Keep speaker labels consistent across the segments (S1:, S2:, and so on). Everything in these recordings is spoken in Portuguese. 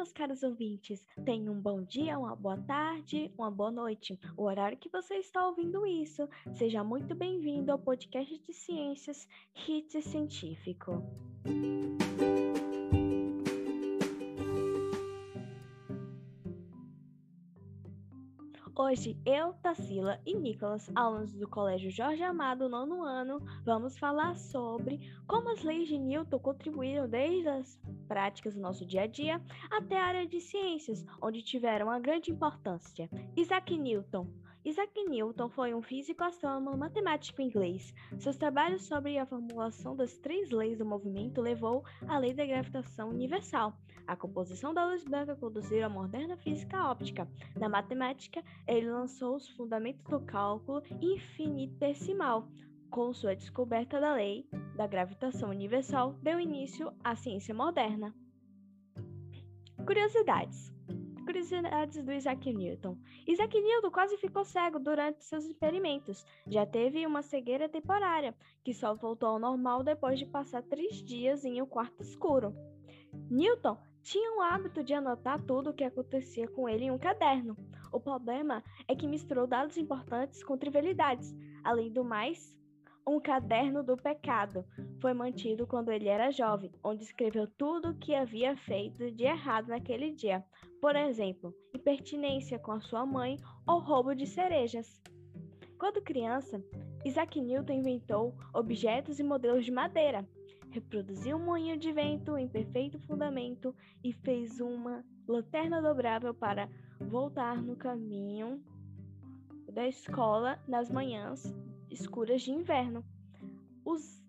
S1: meus caros ouvintes. Tenham um bom dia, uma boa tarde, uma boa noite. O horário que você está ouvindo isso. Seja muito bem-vindo ao podcast de ciências Hit Científico. Hoje, eu, Tassila e Nicolas, alunos do Colégio Jorge Amado, nono ano, vamos falar sobre como as leis de Newton contribuíram desde as práticas do nosso dia a dia até a área de ciências, onde tiveram uma grande importância. Isaac Newton. Isaac Newton foi um físico, astrônomo, matemático inglês. Seus trabalhos sobre a formulação das três leis do movimento levou à lei da gravitação universal. A composição da luz branca conduziu à moderna física óptica. Na matemática, ele lançou os fundamentos do cálculo infinitesimal. Com sua descoberta da lei da gravitação universal, deu início à ciência moderna. Curiosidades. Curiosidades do Isaac Newton. Isaac Newton quase ficou cego durante seus experimentos. Já teve uma cegueira temporária, que só voltou ao normal depois de passar três dias em um quarto escuro. Newton tinha o hábito de anotar tudo o que acontecia com ele em um caderno. O problema é que misturou dados importantes com trivialidades. Além do mais, um caderno do pecado foi mantido quando ele era jovem, onde escreveu tudo o que havia feito de errado naquele dia. Por exemplo, impertinência com a sua mãe ou roubo de cerejas. Quando criança, Isaac Newton inventou objetos e modelos de madeira, reproduziu um moinho de vento em perfeito fundamento e fez uma lanterna dobrável para voltar no caminho da escola nas manhãs escuras de inverno. Os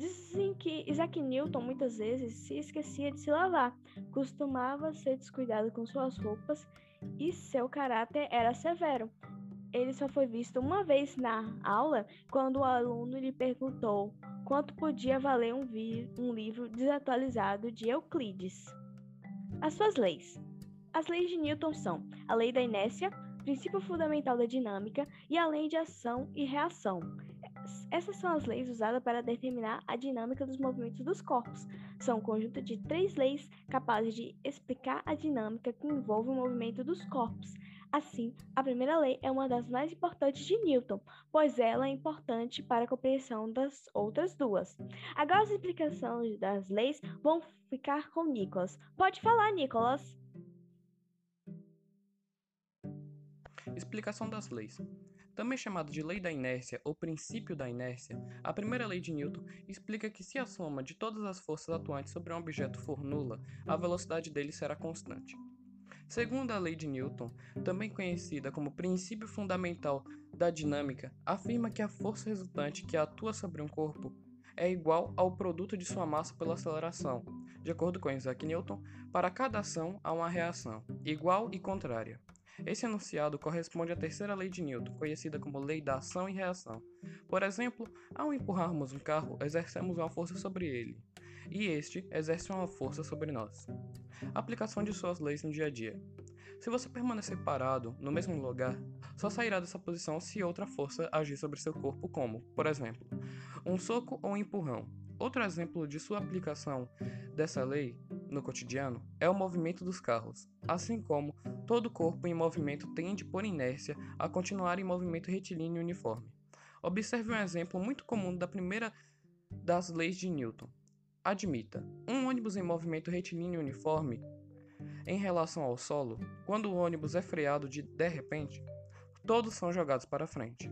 S1: Dizem que Isaac Newton muitas vezes se esquecia de se lavar, costumava ser descuidado com suas roupas e seu caráter era severo. Ele só foi visto uma vez na aula quando o aluno lhe perguntou quanto podia valer um, um livro desatualizado de Euclides. As suas leis. As leis de Newton são a lei da inércia, princípio fundamental da dinâmica e a lei de ação e reação. Essas são as leis usadas para determinar a dinâmica dos movimentos dos corpos. São um conjunto de três leis capazes de explicar a dinâmica que envolve o movimento dos corpos. Assim, a primeira lei é uma das mais importantes de Newton, pois ela é importante para a compreensão das outras duas. Agora as explicações das leis vão ficar com Nicholas. Pode falar, Nicholas.
S2: Explicação das leis. Também chamado de lei da inércia ou princípio da inércia, a primeira lei de Newton explica que se a soma de todas as forças atuantes sobre um objeto for nula, a velocidade dele será constante. Segundo a lei de Newton, também conhecida como princípio fundamental da dinâmica, afirma que a força resultante que atua sobre um corpo é igual ao produto de sua massa pela aceleração. De acordo com Isaac Newton, para cada ação há uma reação, igual e contrária. Esse enunciado corresponde à terceira lei de Newton, conhecida como lei da ação e reação. Por exemplo, ao empurrarmos um carro, exercemos uma força sobre ele, e este exerce uma força sobre nós. Aplicação de suas leis no dia a dia. Se você permanecer parado no mesmo lugar, só sairá dessa posição se outra força agir sobre seu corpo, como, por exemplo, um soco ou um empurrão. Outro exemplo de sua aplicação dessa lei no cotidiano é o movimento dos carros, assim como todo corpo em movimento tende por inércia a continuar em movimento retilíneo uniforme. Observe um exemplo muito comum da primeira das leis de Newton. Admita, um ônibus em movimento retilíneo uniforme em relação ao solo, quando o ônibus é freado de de repente, todos são jogados para frente.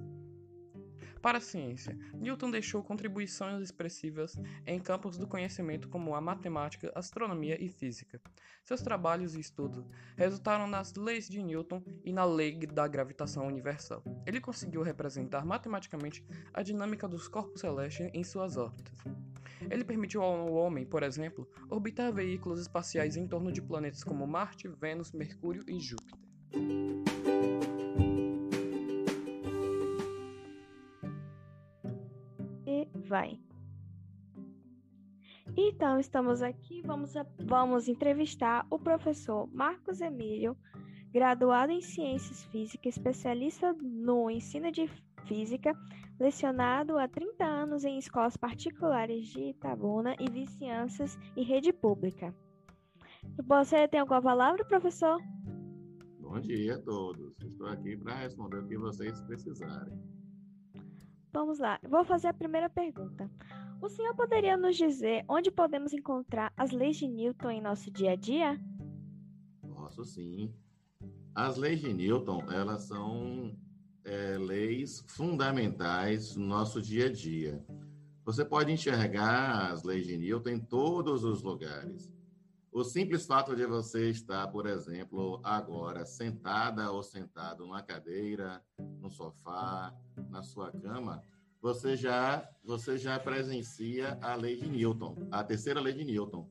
S2: Para a ciência, Newton deixou contribuições expressivas em campos do conhecimento como a matemática, astronomia e física. Seus trabalhos e estudos resultaram nas leis de Newton e na lei da gravitação universal. Ele conseguiu representar matematicamente a dinâmica dos corpos celestes em suas órbitas. Ele permitiu ao homem, por exemplo, orbitar veículos espaciais em torno de planetas como Marte, Vênus, Mercúrio e Júpiter.
S1: Vai. Então, estamos aqui, vamos, vamos entrevistar o professor Marcos Emílio, graduado em Ciências Físicas, especialista no ensino de física, lecionado há 30 anos em escolas particulares de Itabuna e vizinhanças e rede pública. Você tem alguma palavra, professor?
S3: Bom dia a todos. Estou aqui para responder o que vocês precisarem.
S1: Vamos lá. Vou fazer a primeira pergunta. O senhor poderia nos dizer onde podemos encontrar as leis de Newton em nosso dia a dia?
S3: Posso sim. As leis de Newton, elas são é, leis fundamentais no nosso dia a dia. Você pode enxergar as leis de Newton em todos os lugares. O simples fato de você estar, por exemplo, agora sentada ou sentado numa cadeira, no sofá, na sua cama, você já você já presencia a lei de Newton, a terceira lei de Newton.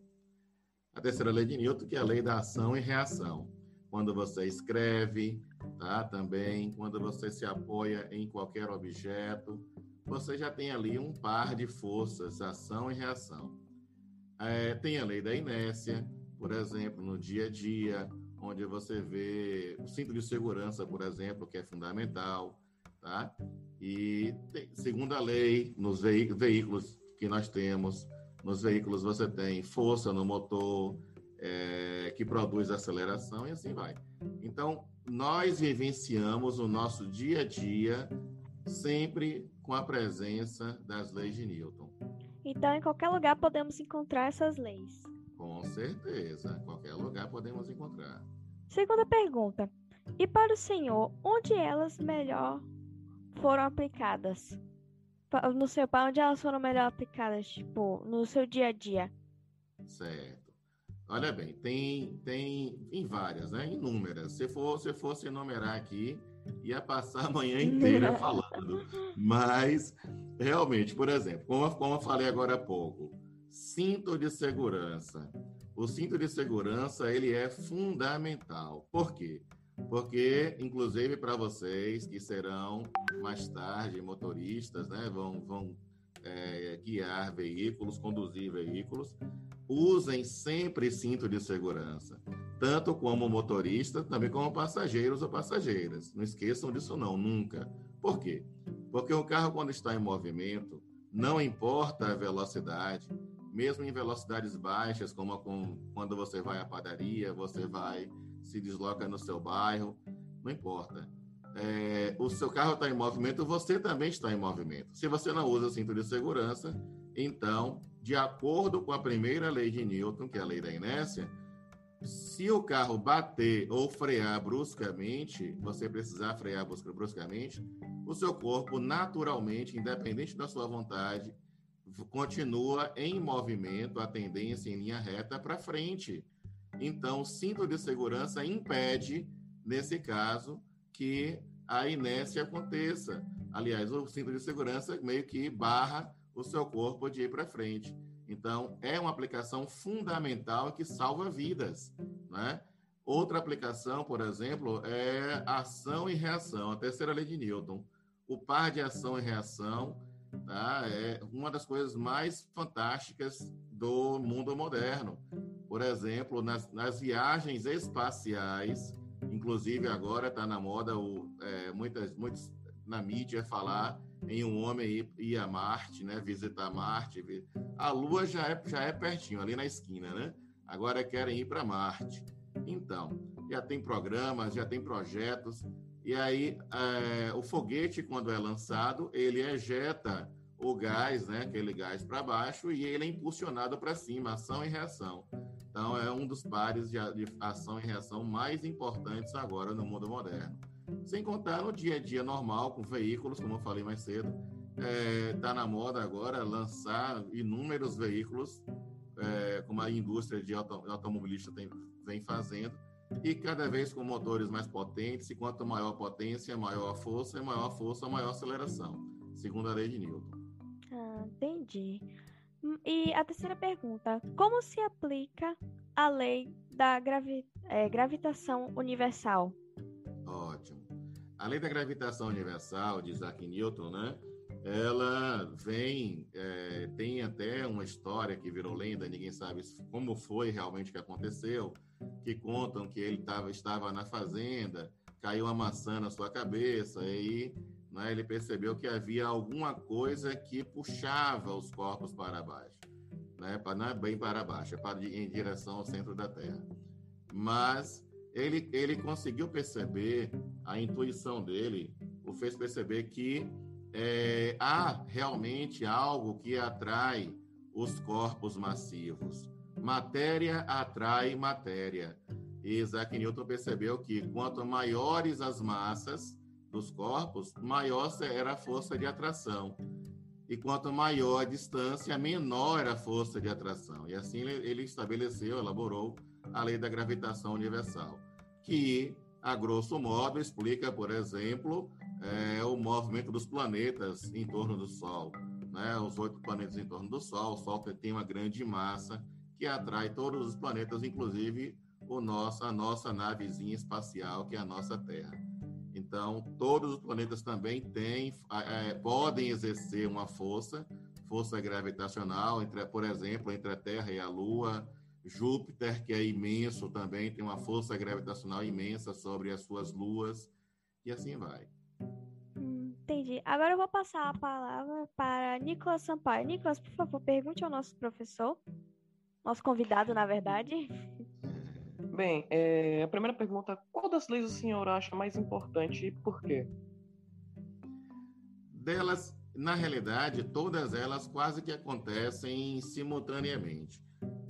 S3: A terceira lei de Newton, que é a lei da ação e reação. Quando você escreve, tá? Também quando você se apoia em qualquer objeto, você já tem ali um par de forças, ação e reação. É, tem a lei da inércia, por exemplo, no dia a dia, onde você vê o cinto de segurança, por exemplo, que é fundamental, tá? E tem, segundo a lei, nos veículos que nós temos, nos veículos você tem força no motor, é, que produz aceleração e assim vai. Então, nós vivenciamos o nosso dia a dia sempre com a presença das leis de Newton.
S1: Então, em qualquer lugar podemos encontrar essas leis.
S3: Com certeza, em qualquer lugar podemos encontrar.
S1: Segunda pergunta. E para o senhor, onde elas melhor foram aplicadas? No seu pai, onde elas foram melhor aplicadas, tipo, no seu dia a dia?
S3: Certo. Olha bem, tem, tem em várias, né? Inúmeras. Se for, se fosse enumerar aqui, ia passar a manhã inteira falando. Mas, realmente, por exemplo, como, como eu falei agora há pouco, cinto de segurança. O cinto de segurança, ele é fundamental. Por quê? Porque, inclusive, para vocês que serão mais tarde motoristas, né, vão, vão é, guiar veículos, conduzir veículos, usem sempre cinto de segurança, tanto como motorista, também como passageiros ou passageiras. Não esqueçam disso não, nunca. Por quê? Porque o carro quando está em movimento, não importa a velocidade, mesmo em velocidades baixas, como quando você vai à padaria, você vai se desloca no seu bairro, não importa. É, o seu carro está em movimento, você também está em movimento. Se você não usa cinto de segurança, então de acordo com a primeira lei de Newton, que é a lei da inércia, se o carro bater ou frear bruscamente, você precisar frear bruscamente, o seu corpo naturalmente, independente da sua vontade, continua em movimento, a tendência em linha reta para frente. Então, o cinto de segurança impede, nesse caso, que a inércia aconteça. Aliás, o cinto de segurança meio que barra o seu corpo de ir para frente. Então, é uma aplicação fundamental que salva vidas, né? Outra aplicação, por exemplo, é ação e reação, a terceira lei de Newton. O par de ação e reação tá? é uma das coisas mais fantásticas do mundo moderno. Por exemplo, nas, nas viagens espaciais, inclusive agora está na moda, o, é, muitas, muitos na mídia falar em um homem ir, ir, a Marte, né? Visitar Marte. A Lua já é, já é pertinho, ali na esquina, né? Agora querem ir para Marte. Então, já tem programas, já tem projetos. E aí, é, o foguete, quando é lançado, ele ejeta o gás, né? Aquele gás para baixo e ele é impulsionado para cima, ação e reação. Então, é um dos pares de, ação e reação mais importantes agora no mundo moderno. Sem contar no dia a dia normal, com veículos, como eu falei mais cedo. Está é, tá na moda agora lançar inúmeros veículos, é, como a indústria de auto, automobilista tem, vem fazendo, e cada vez com motores mais potentes, e quanto maior a potência, maior a força, e maior a força, maior a aceleração, segundo a lei de Newton.
S1: Ah, entendi. E a terceira pergunta: como se aplica a lei da gravi é, gravitação universal?
S3: Ótimo. A lei da gravitação universal de Isaac Newton, né? Ela vem, é, tem até uma história que virou lenda, ninguém sabe como foi realmente que aconteceu, que contam que ele tava, estava na fazenda, caiu uma maçã na sua cabeça, e né, ele percebeu que havia alguma coisa que puxava os corpos para baixo. né? Não é bem para baixo, é para em direção ao centro da Terra. Mas ele, ele conseguiu perceber, a intuição dele o fez perceber que é, há realmente algo que atrai os corpos massivos. Matéria atrai matéria. E Isaac Newton percebeu que quanto maiores as massas dos corpos, maior era a força de atração. E quanto maior a distância, menor era a força de atração. E assim ele estabeleceu, elaborou a lei da gravitação universal, que, a grosso modo, explica, por exemplo, é, o movimento dos planetas em torno do Sol. Né? Os oito planetas em torno do Sol. O Sol tem uma grande massa que atrai todos os planetas, inclusive o nosso, a nossa navezinha espacial, que é a nossa Terra. Então, todos os planetas também têm, é, podem exercer uma força, força gravitacional, entre, por exemplo, entre a Terra e a Lua. Júpiter, que é imenso também, tem uma força gravitacional imensa sobre as suas luas, e assim vai.
S1: Entendi. Agora eu vou passar a palavra para Nicolas Sampaio. Nicolas, por favor, pergunte ao nosso professor, nosso convidado, na verdade.
S2: Bem, é, a primeira pergunta: qual das leis o senhor acha mais importante e por quê?
S3: Delas, na realidade, todas elas quase que acontecem simultaneamente,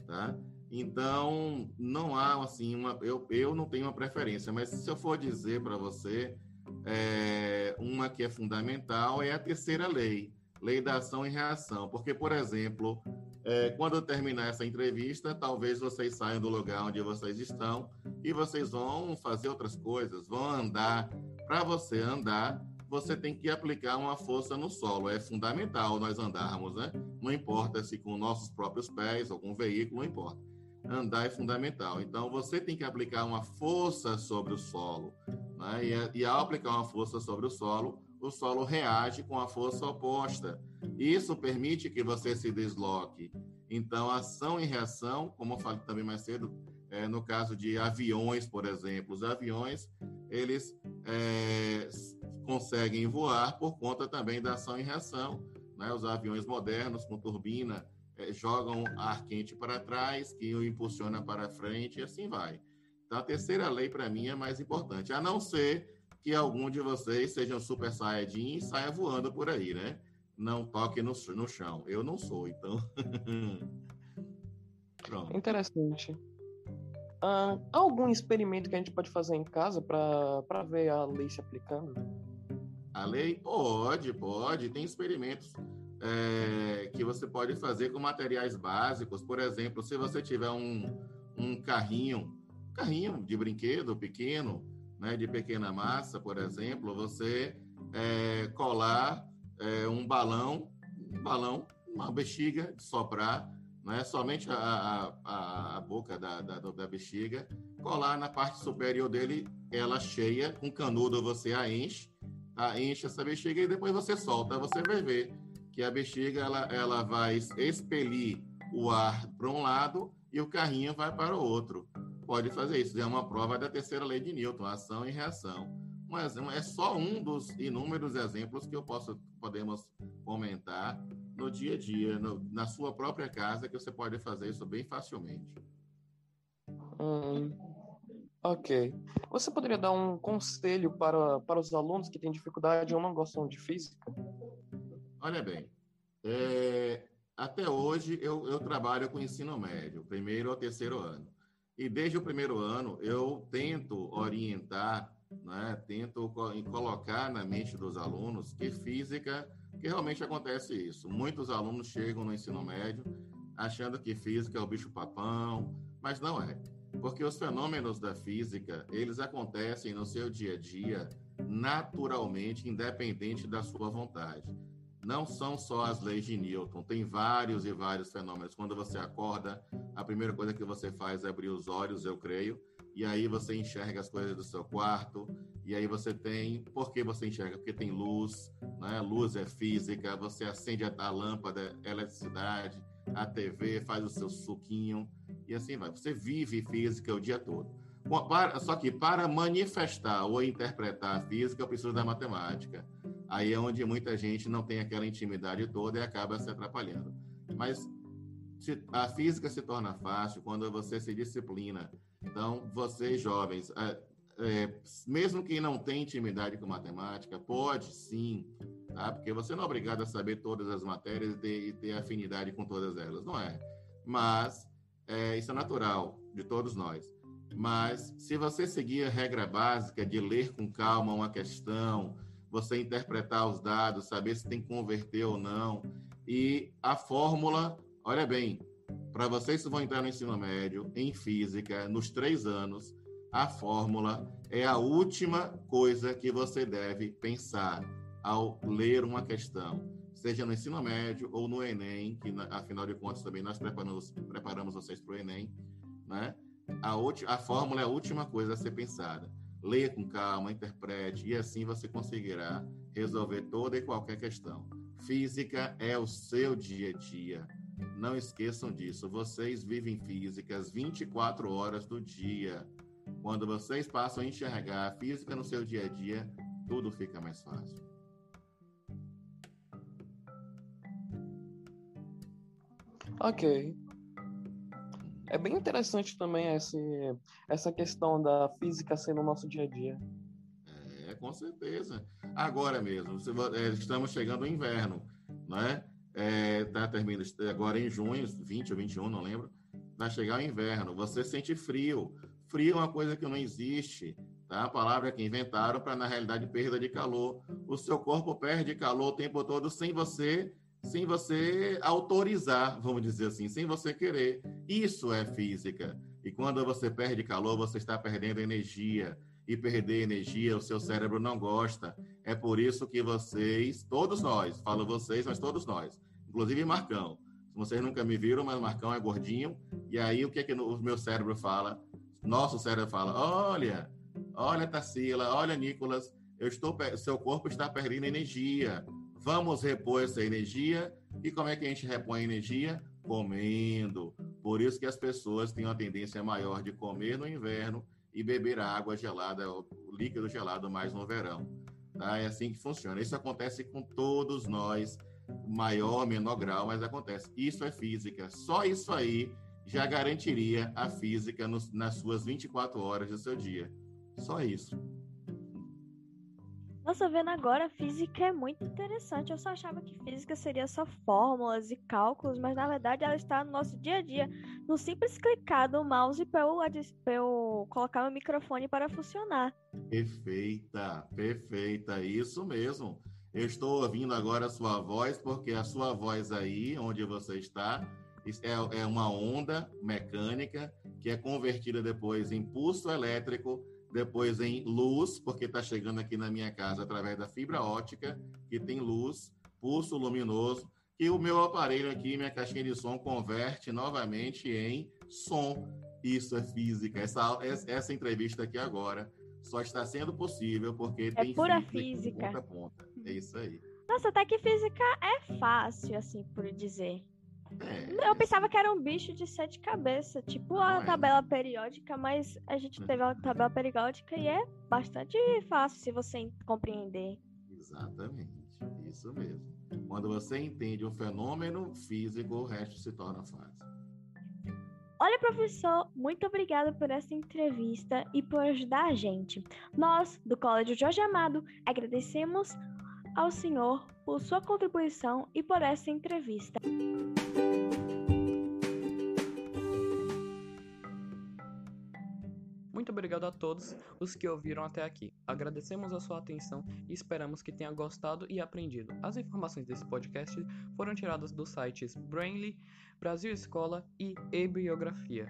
S3: tá? Então, não há assim uma. Eu, eu não tenho uma preferência, mas se eu for dizer para você, é, uma que é fundamental é a terceira lei, lei da ação e reação. Porque, por exemplo, é, quando terminar essa entrevista, talvez vocês saiam do lugar onde vocês estão e vocês vão fazer outras coisas, vão andar. Para você andar, você tem que aplicar uma força no solo. É fundamental nós andarmos, né? Não importa se com nossos próprios pés ou com um veículo, não importa. Andar é fundamental. Então, você tem que aplicar uma força sobre o solo. Né? E, e ao aplicar uma força sobre o solo, o solo reage com a força oposta. Isso permite que você se desloque. Então, ação e reação, como eu falei também mais cedo, é, no caso de aviões, por exemplo, os aviões, eles é, conseguem voar por conta também da ação e reação. Né? Os aviões modernos com turbina é, jogam ar quente para trás, que o impulsiona para frente, e assim vai. Então, a terceira lei, para mim, é mais importante, a não ser que algum de vocês seja um super saiyajin e saia voando por aí, né? Não toque no, no chão. Eu não sou, então.
S2: Pronto. Interessante. Uh, algum experimento que a gente pode fazer em casa para ver a lei se aplicando?
S3: A lei pode, pode. Tem experimentos é, que você pode fazer com materiais básicos. Por exemplo, se você tiver um, um carrinho, carrinho de brinquedo pequeno, né, de pequena massa, por exemplo, você é, colar é, um balão, um balão, uma bexiga de soprar, né, somente a, a, a boca da, da, da, bexiga, colar na parte superior dele, ela cheia, com canudo você a enche, tá? enche essa bexiga e depois você solta, você vai ver que a bexiga ela, ela vai expelir o ar para um lado e o carrinho vai para o outro pode fazer isso. É uma prova da terceira lei de Newton, ação e reação. Mas é só um dos inúmeros exemplos que eu posso podemos comentar no dia a dia, no, na sua própria casa, que você pode fazer isso bem facilmente.
S2: Hum, ok. Você poderia dar um conselho para, para os alunos que têm dificuldade ou não gostam de física?
S3: Olha bem, é, até hoje eu, eu trabalho com ensino médio, primeiro ou terceiro ano. E desde o primeiro ano eu tento orientar, né, tento colocar na mente dos alunos que física, que realmente acontece isso. Muitos alunos chegam no ensino médio achando que física é o bicho papão, mas não é. Porque os fenômenos da física, eles acontecem no seu dia a dia naturalmente, independente da sua vontade não são só as leis de Newton, tem vários e vários fenômenos. Quando você acorda, a primeira coisa que você faz é abrir os olhos, eu creio, e aí você enxerga as coisas do seu quarto, e aí você tem. Por que você enxerga? Porque tem luz, né? Luz é física, você acende a lâmpada, eletricidade, a TV, faz o seu suquinho, e assim vai. Você vive física o dia todo. Só que para manifestar ou interpretar a física, eu preciso da matemática. Aí é onde muita gente não tem aquela intimidade toda e acaba se atrapalhando. Mas a física se torna fácil quando você se disciplina. Então, vocês jovens, é, é, mesmo quem não tem intimidade com matemática, pode sim, tá? Porque você não é obrigado a saber todas as matérias e ter, afinidade com todas elas, não é? Mas é, isso é natural de todos nós. Mas se você seguir a regra básica de ler com calma uma questão, você interpretar os dados, saber se tem que converter ou não, e a fórmula, olha bem, para vocês que vão entrar no ensino médio, em física, nos três anos, a fórmula é a última coisa que você deve pensar ao ler uma questão, seja no ensino médio ou no Enem, que afinal de contas também nós preparamos, preparamos vocês para o Enem, né? A, a fórmula é a última coisa a ser pensada. Leia com calma, interprete, e assim você conseguirá resolver toda e qualquer questão. Física é o seu dia a dia. Não esqueçam disso. Vocês vivem físicas 24 horas do dia. Quando vocês passam a enxergar a física no seu dia a dia, tudo fica mais fácil.
S2: Ok. É bem interessante também esse, essa questão da física ser no nosso dia a dia.
S3: É, com certeza. Agora mesmo, é, estamos chegando ao inverno, né? É, tá terminando agora em junho, 20 ou 21, não lembro. Vai chegar o inverno, você sente frio. Frio é uma coisa que não existe, tá? A palavra que inventaram para na realidade perda de calor. O seu corpo perde calor o tempo todo sem você sem você autorizar, vamos dizer assim, sem você querer. Isso é física. E quando você perde calor, você está perdendo energia. E perder energia, o seu cérebro não gosta. É por isso que vocês, todos nós, falo vocês, mas todos nós, inclusive Marcão. Vocês nunca me viram, mas Marcão é gordinho. E aí o que é que o meu cérebro fala? Nosso cérebro fala: olha, olha Tarsila, olha Nicolas, eu estou, seu corpo está perdendo energia Vamos repor essa energia. E como é que a gente repõe a energia? Comendo. Por isso que as pessoas têm uma tendência maior de comer no inverno e beber água gelada, líquido gelado mais no verão. Tá? É assim que funciona. Isso acontece com todos nós, maior, menor grau, mas acontece. Isso é física. Só isso aí já garantiria a física nos, nas suas 24 horas do seu dia. Só isso.
S1: Nossa, vendo agora, física é muito interessante. Eu só achava que física seria só fórmulas e cálculos, mas na verdade ela está no nosso dia a dia, no simples clicar do mouse para eu, eu colocar meu microfone para funcionar.
S3: Perfeita, perfeita, isso mesmo. Eu estou ouvindo agora a sua voz, porque a sua voz aí, onde você está, é, é uma onda mecânica que é convertida depois em pulso elétrico depois em luz, porque está chegando aqui na minha casa através da fibra ótica, que tem luz, pulso luminoso, e o meu aparelho aqui, minha caixinha de som, converte novamente em som. Isso é física. Essa, essa entrevista aqui agora só está sendo possível porque
S1: é
S3: tem
S1: pura física.
S3: Ponta a ponta. É isso aí.
S1: Nossa, até que física é fácil, assim, por dizer. É, eu pensava que era um bicho de sete cabeças, tipo a é. tabela periódica, mas a gente teve a tabela periódica e é bastante fácil se você compreender.
S3: Exatamente, isso mesmo. Quando você entende o fenômeno físico, o resto se torna fácil.
S1: Olha, professor, muito obrigada por essa entrevista e por ajudar a gente. Nós, do Colégio Jorge Amado, agradecemos ao senhor por sua contribuição e por essa entrevista.
S2: Muito obrigado a todos os que ouviram até aqui. Agradecemos a sua atenção e esperamos que tenha gostado e aprendido. As informações desse podcast foram tiradas dos sites Brainly, Brasil Escola e e-Biografia.